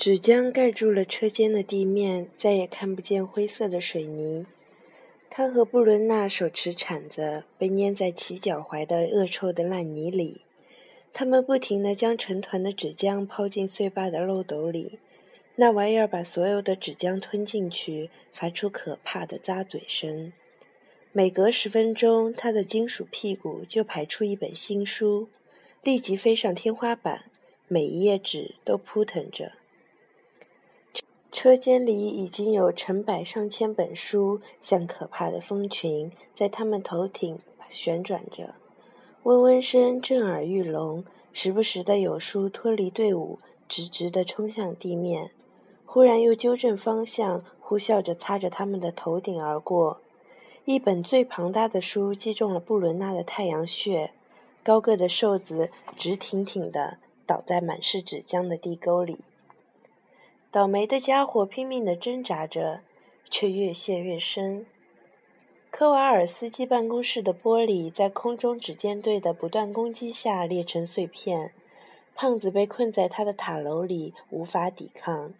纸浆盖住了车间的地面，再也看不见灰色的水泥。他和布伦娜手持铲子，被粘在其脚踝的恶臭的烂泥里。他们不停地将成团的纸浆抛进碎坝的漏斗里，那玩意儿把所有的纸浆吞进去，发出可怕的咂嘴声。每隔十分钟，他的金属屁股就排出一本新书，立即飞上天花板，每一页纸都扑腾着。车间里已经有成百上千本书，像可怕的蜂群，在他们头顶旋转着，嗡嗡声震耳欲聋。时不时的有书脱离队伍，直直地冲向地面，忽然又纠正方向，呼啸着擦着他们的头顶而过。一本最庞大的书击中了布伦纳的太阳穴，高个的瘦子直挺挺地倒在满是纸浆的地沟里。倒霉的家伙拼命地挣扎着，却越陷越深。科瓦尔斯基办公室的玻璃在空中指尖队的不断攻击下裂成碎片。胖子被困在他的塔楼里，无法抵抗。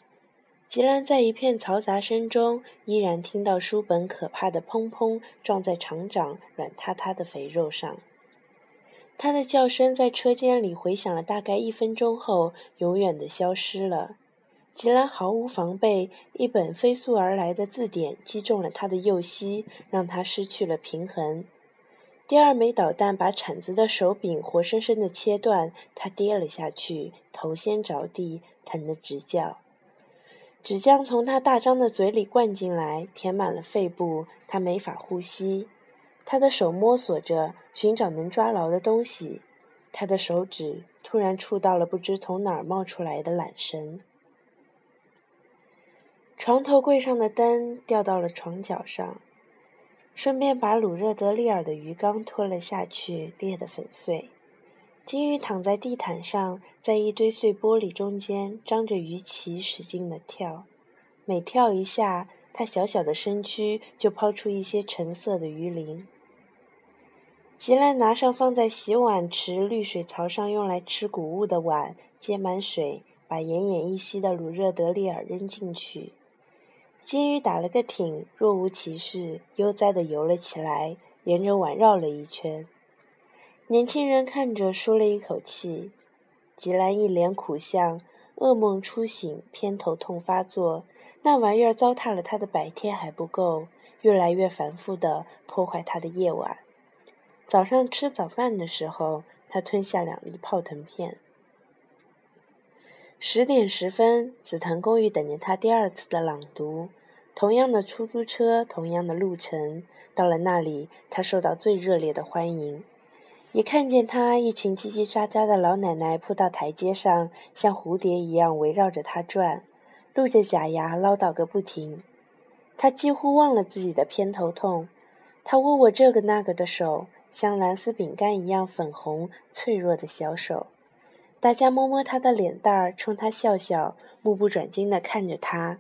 吉兰在一片嘈杂声中，依然听到书本可怕的砰砰撞在厂长软塌塌的肥肉上。他的叫声在车间里回响了大概一分钟后，永远地消失了。吉兰毫无防备，一本飞速而来的字典击中了他的右膝，让他失去了平衡。第二枚导弹把铲子的手柄活生生地切断，他跌了下去，头先着地，疼得直叫。纸浆从他大张的嘴里灌进来，填满了肺部，他没法呼吸。他的手摸索着，寻找能抓牢的东西，他的手指突然触到了不知从哪儿冒出来的缆绳。床头柜上的灯掉到了床角上，顺便把鲁热德利尔的鱼缸拖了下去，裂得粉碎。金鱼躺在地毯上，在一堆碎玻璃中间张着鱼鳍，使劲地跳。每跳一下，它小小的身躯就抛出一些橙色的鱼鳞。吉兰拿上放在洗碗池滤水槽上用来吃谷物的碗，接满水，把奄奄一息的鲁热德利尔扔进去。金鱼打了个挺，若无其事，悠哉地游了起来，沿着碗绕了一圈。年轻人看着，舒了一口气。吉兰一脸苦相，噩梦初醒，偏头痛发作。那玩意儿糟蹋了他的白天还不够，越来越繁复地破坏他的夜晚。早上吃早饭的时候，他吞下两粒泡腾片。十点十分，紫藤公寓等着他第二次的朗读。同样的出租车，同样的路程，到了那里，他受到最热烈的欢迎。一看见他，一群叽叽喳喳的老奶奶扑到台阶上，像蝴蝶一样围绕着他转，露着假牙唠叨个不停。他几乎忘了自己的偏头痛。他握握这个那个的手，像蓝丝饼干一样粉红脆弱的小手。大家摸摸他的脸蛋儿，冲他笑笑，目不转睛地看着他。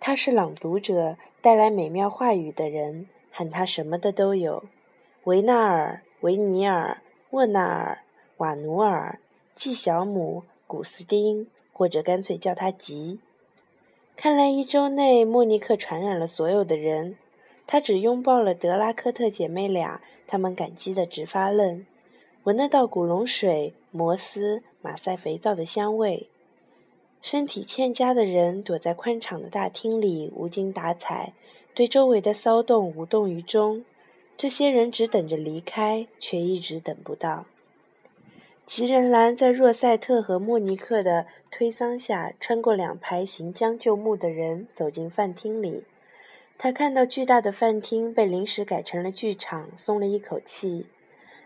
他是朗读者，带来美妙话语的人，喊他什么的都有：维纳尔、维尼尔、沃纳尔、瓦努尔、季小姆、古斯丁，或者干脆叫他吉。看来一周内，莫尼克传染了所有的人。他只拥抱了德拉科特姐妹俩，他们感激得直发愣，闻得到古龙水、摩斯。马赛肥皂的香味，身体欠佳的人躲在宽敞的大厅里，无精打采，对周围的骚动无动于衷。这些人只等着离开，却一直等不到。吉仁兰在若塞特和莫尼克的推搡下，穿过两排行将就木的人，走进饭厅里。他看到巨大的饭厅被临时改成了剧场，松了一口气。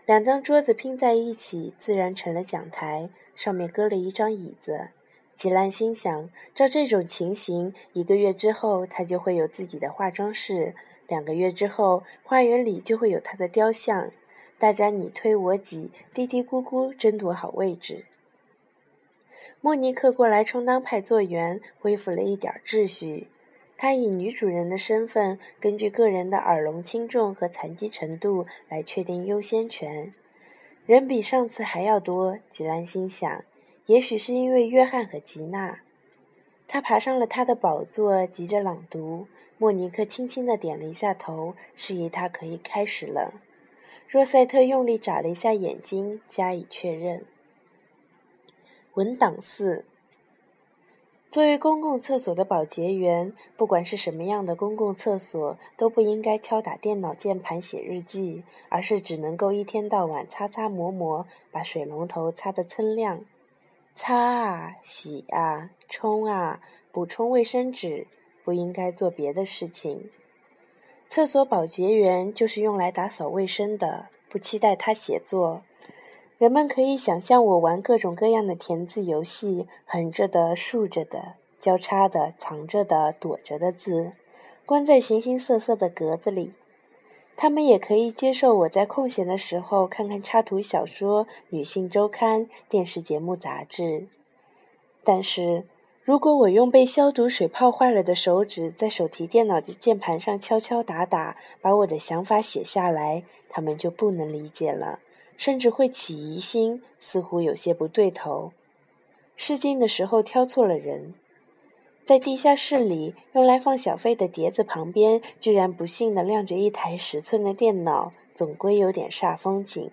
两张桌子拼在一起，自然成了讲台，上面搁了一张椅子。吉兰心想：照这种情形，一个月之后他就会有自己的化妆室；两个月之后，花园里就会有他的雕像。大家你推我挤，嘀嘀咕咕，争夺好位置。莫尼克过来充当派座员，恢复了一点秩序。他以女主人的身份，根据个人的耳聋轻重和残疾程度来确定优先权。人比上次还要多，吉兰心想，也许是因为约翰和吉娜。他爬上了他的宝座，急着朗读。莫尼克轻轻地点了一下头，示意他可以开始了。若塞特用力眨了一下眼睛，加以确认。文档四。作为公共厕所的保洁员，不管是什么样的公共厕所，都不应该敲打电脑键盘写日记，而是只能够一天到晚擦擦抹抹，把水龙头擦得锃亮，擦啊，洗啊，冲啊，补充卫生纸，不应该做别的事情。厕所保洁员就是用来打扫卫生的，不期待他写作。人们可以想象我玩各种各样的填字游戏，横着的、竖着的、交叉的、藏着的、躲着的字，关在形形色色的格子里。他们也可以接受我在空闲的时候看看插图小说、女性周刊、电视节目、杂志。但是，如果我用被消毒水泡坏了的手指在手提电脑的键盘上敲敲打打，把我的想法写下来，他们就不能理解了。甚至会起疑心，似乎有些不对头。试镜的时候挑错了人，在地下室里用来放小费的碟子旁边，居然不幸地亮着一台十寸的电脑，总归有点煞风景。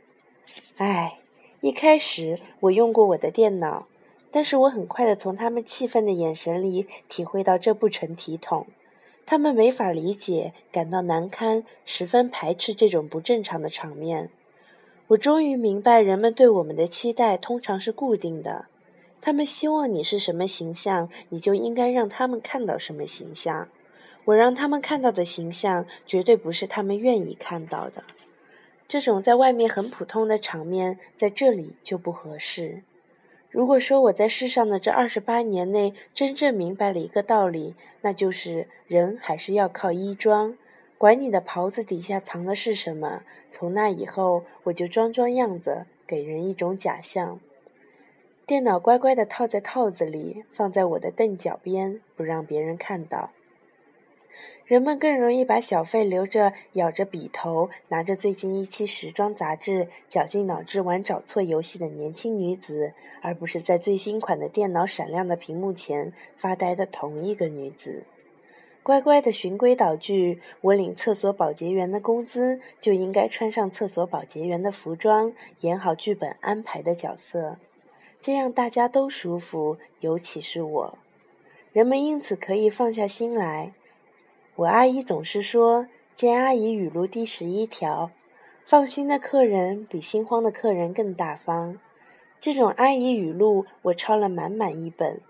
唉，一开始我用过我的电脑，但是我很快地从他们气愤的眼神里体会到这不成体统。他们没法理解，感到难堪，十分排斥这种不正常的场面。我终于明白，人们对我们的期待通常是固定的。他们希望你是什么形象，你就应该让他们看到什么形象。我让他们看到的形象，绝对不是他们愿意看到的。这种在外面很普通的场面，在这里就不合适。如果说我在世上的这二十八年内真正明白了一个道理，那就是人还是要靠衣装。管你的袍子底下藏的是什么，从那以后我就装装样子，给人一种假象。电脑乖乖地套在套子里，放在我的凳脚边，不让别人看到。人们更容易把小费留着，咬着笔头，拿着最近一期时装杂志，绞尽脑汁玩找错游戏的年轻女子，而不是在最新款的电脑闪亮的屏幕前发呆的同一个女子。乖乖的循规蹈矩，我领厕所保洁员的工资，就应该穿上厕所保洁员的服装，演好剧本安排的角色，这样大家都舒服，尤其是我。人们因此可以放下心来。我阿姨总是说，见阿姨语录第十一条：放心的客人比心慌的客人更大方。这种阿姨语录，我抄了满满一本。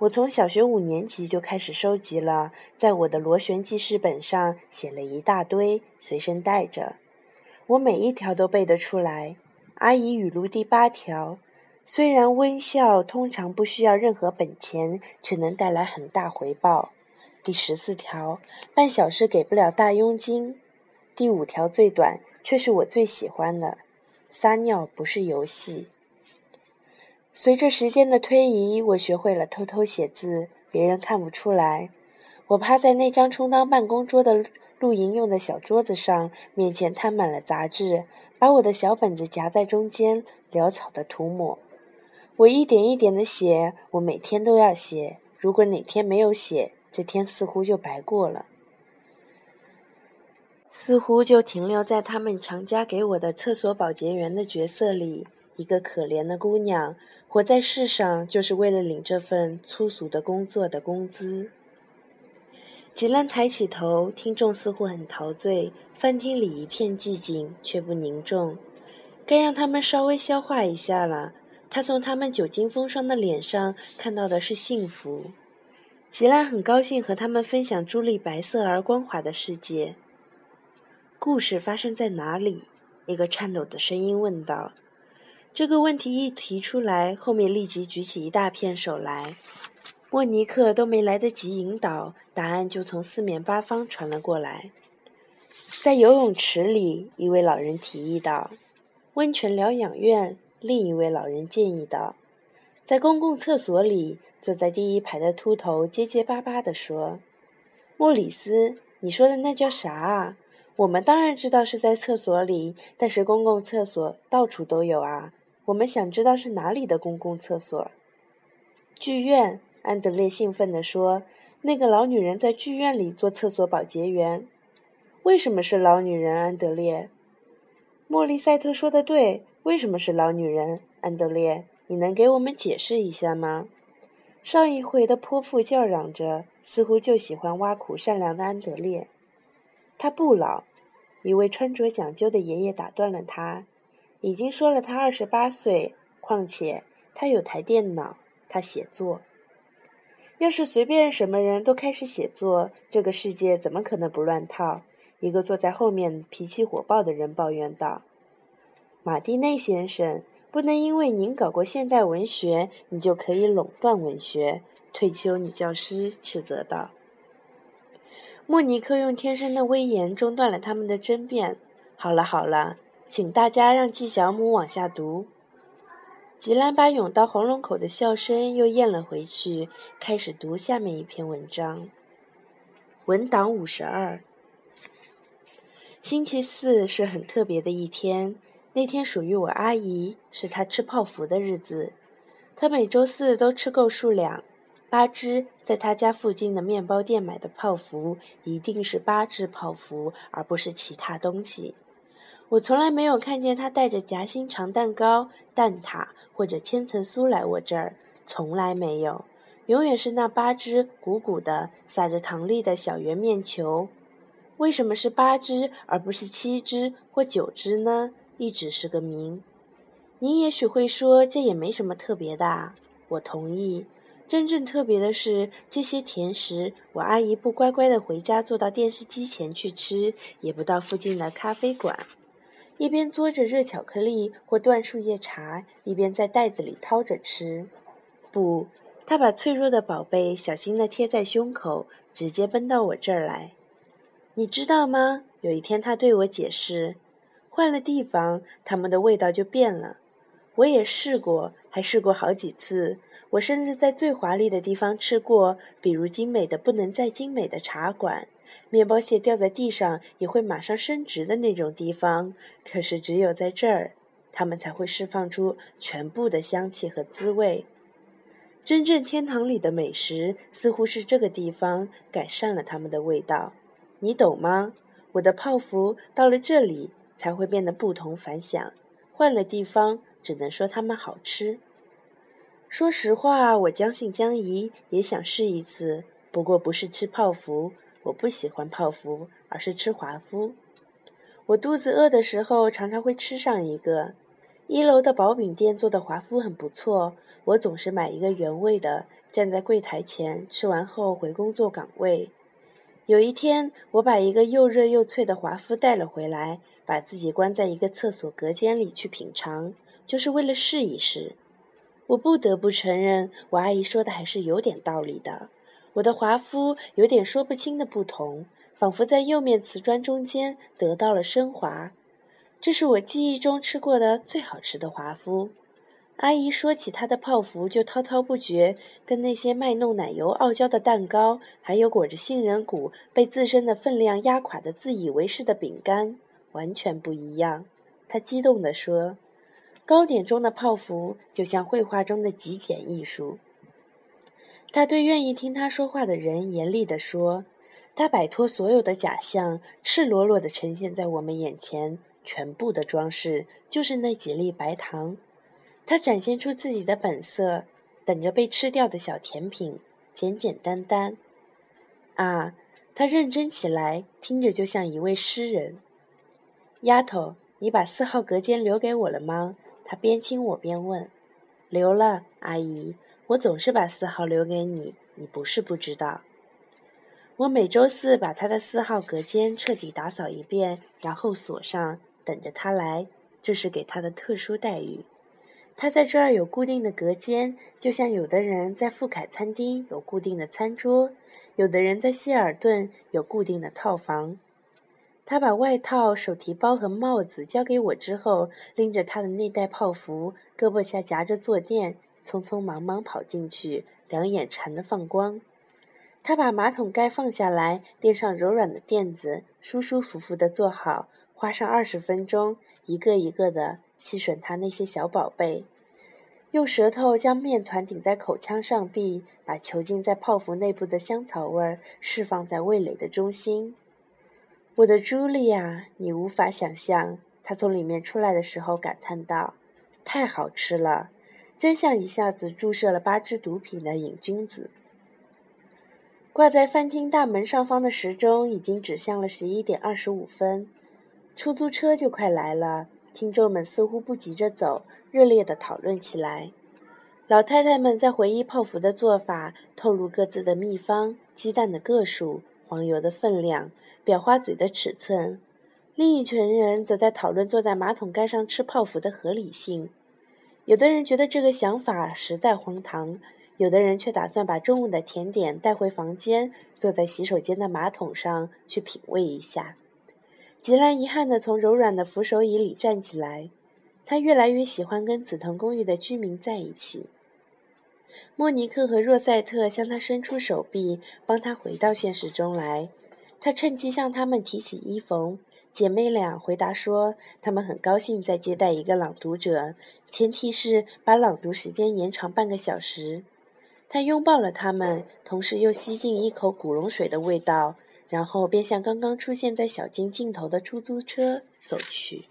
我从小学五年级就开始收集了，在我的螺旋记事本上写了一大堆，随身带着。我每一条都背得出来。阿姨语录第八条：虽然微笑通常不需要任何本钱，却能带来很大回报。第十四条：办小事给不了大佣金。第五条最短，却是我最喜欢的：撒尿不是游戏。随着时间的推移，我学会了偷偷写字，别人看不出来。我趴在那张充当办公桌的露营用的小桌子上，面前摊满了杂志，把我的小本子夹在中间，潦草的涂抹。我一点一点的写，我每天都要写。如果哪天没有写，这天似乎就白过了，似乎就停留在他们强加给我的厕所保洁员的角色里。一个可怜的姑娘，活在世上就是为了领这份粗俗的工作的工资。吉兰抬起头，听众似乎很陶醉，饭厅里一片寂静，却不凝重。该让他们稍微消化一下了。他从他们久经风霜的脸上看到的是幸福。吉兰很高兴和他们分享朱莉白色而光滑的世界。故事发生在哪里？一个颤抖的声音问道。这个问题一提出来，后面立即举起一大片手来。莫尼克都没来得及引导，答案就从四面八方传了过来。在游泳池里，一位老人提议道；“温泉疗养院，另一位老人建议道；在公共厕所里，坐在第一排的秃头结结巴巴地说：‘莫里斯，你说的那叫啥啊？我们当然知道是在厕所里，但是公共厕所到处都有啊。’”我们想知道是哪里的公共厕所。剧院，安德烈兴奋地说：“那个老女人在剧院里做厕所保洁员。为什么是老女人？”安德烈。莫里塞特说的对，为什么是老女人？安德烈，你能给我们解释一下吗？上一回的泼妇叫嚷着，似乎就喜欢挖苦善良的安德烈。他不老，一位穿着讲究的爷爷打断了他。已经说了他二十八岁，况且他有台电脑，他写作。要是随便什么人都开始写作，这个世界怎么可能不乱套？一个坐在后面脾气火爆的人抱怨道：“马蒂内先生，不能因为您搞过现代文学，你就可以垄断文学。”退休女教师斥责道。莫尼克用天生的威严中断了他们的争辩。“好了好了，请大家让纪晓姆往下读。”吉兰把涌到喉咙口的笑声又咽了回去，开始读下面一篇文章。文档五十二。星期四是很特别的一天，那天属于我阿姨，是她吃泡芙的日子。她每周四都吃够数量，八只在她家附近的面包店买的泡芙一定是八只泡芙，而不是其他东西。我从来没有看见她带着夹心肠蛋糕、蛋挞或者千层酥来我这儿，从来没有，永远是那八只鼓鼓的、撒着糖粒的小圆面球。为什么是八只而不是七只或九只呢？一直是个谜。您也许会说，这也没什么特别的。我同意。真正特别的是，这些甜食，我阿姨不乖乖的回家坐到电视机前去吃，也不到附近的咖啡馆，一边嘬着热巧克力或断树叶茶，一边在袋子里掏着吃。不，他把脆弱的宝贝小心地贴在胸口，直接奔到我这儿来。你知道吗？有一天，他对我解释，换了地方，它们的味道就变了。我也试过，还试过好几次。我甚至在最华丽的地方吃过，比如精美的不能再精美的茶馆，面包屑掉在地上也会马上伸直的那种地方。可是只有在这儿，它们才会释放出全部的香气和滋味。真正天堂里的美食，似乎是这个地方改善了它们的味道。你懂吗？我的泡芙到了这里才会变得不同凡响。换了地方，只能说它们好吃。说实话，我将信将疑，也想试一次。不过不是吃泡芙，我不喜欢泡芙，而是吃华夫。我肚子饿的时候，常常会吃上一个。一楼的薄饼店做的华夫很不错，我总是买一个原味的，站在柜台前，吃完后回工作岗位。有一天，我把一个又热又脆的华夫带了回来，把自己关在一个厕所隔间里去品尝，就是为了试一试。我不得不承认，我阿姨说的还是有点道理的。我的华夫有点说不清的不同，仿佛在釉面瓷砖中间得到了升华。这是我记忆中吃过的最好吃的华夫。阿姨说起她的泡芙就滔滔不绝，跟那些卖弄奶油傲娇的蛋糕，还有裹着杏仁骨被自身的分量压垮的自以为是的饼干完全不一样。她激动地说：“糕点中的泡芙就像绘画中的极简艺术。”他对愿意听他说话的人严厉地说：“他摆脱所有的假象，赤裸裸地呈现在我们眼前，全部的装饰就是那几粒白糖。”他展现出自己的本色，等着被吃掉的小甜品，简简单单。啊，他认真起来，听着就像一位诗人。丫头，你把四号隔间留给我了吗？他边亲我边问。留了，阿姨。我总是把四号留给你，你不是不知道。我每周四把他的四号隔间彻底打扫一遍，然后锁上，等着他来。这是给他的特殊待遇。他在这儿有固定的隔间，就像有的人在富凯餐厅有固定的餐桌，有的人在希尔顿有固定的套房。他把外套、手提包和帽子交给我之后，拎着他的那袋泡芙，胳膊下夹着坐垫，匆匆忙忙跑进去，两眼馋得放光。他把马桶盖放下来，垫上柔软的垫子，舒舒服服地坐好，花上二十分钟，一个一个的。细吮他那些小宝贝，用舌头将面团顶在口腔上壁，把囚禁在泡芙内部的香草味儿释放在味蕾的中心。我的茱莉亚，你无法想象，他从里面出来的时候感叹道：“太好吃了，真像一下子注射了八支毒品的瘾君子。”挂在饭厅大门上方的时钟已经指向了十一点二十五分，出租车就快来了。听众们似乎不急着走，热烈地讨论起来。老太太们在回忆泡芙的做法，透露各自的秘方：鸡蛋的个数、黄油的分量、裱花嘴的尺寸。另一群人则在讨论坐在马桶盖上吃泡芙的合理性。有的人觉得这个想法实在荒唐，有的人却打算把中午的甜点带回房间，坐在洗手间的马桶上去品味一下。吉兰遗憾地从柔软的扶手椅里站起来，他越来越喜欢跟紫藤公寓的居民在一起。莫尼克和若塞特向他伸出手臂，帮他回到现实中来。他趁机向他们提起衣缝。姐妹俩回答说，她们很高兴在接待一个朗读者，前提是把朗读时间延长半个小时。他拥抱了他们，同时又吸进一口古龙水的味道。然后便向刚刚出现在小径尽头的出租车走去。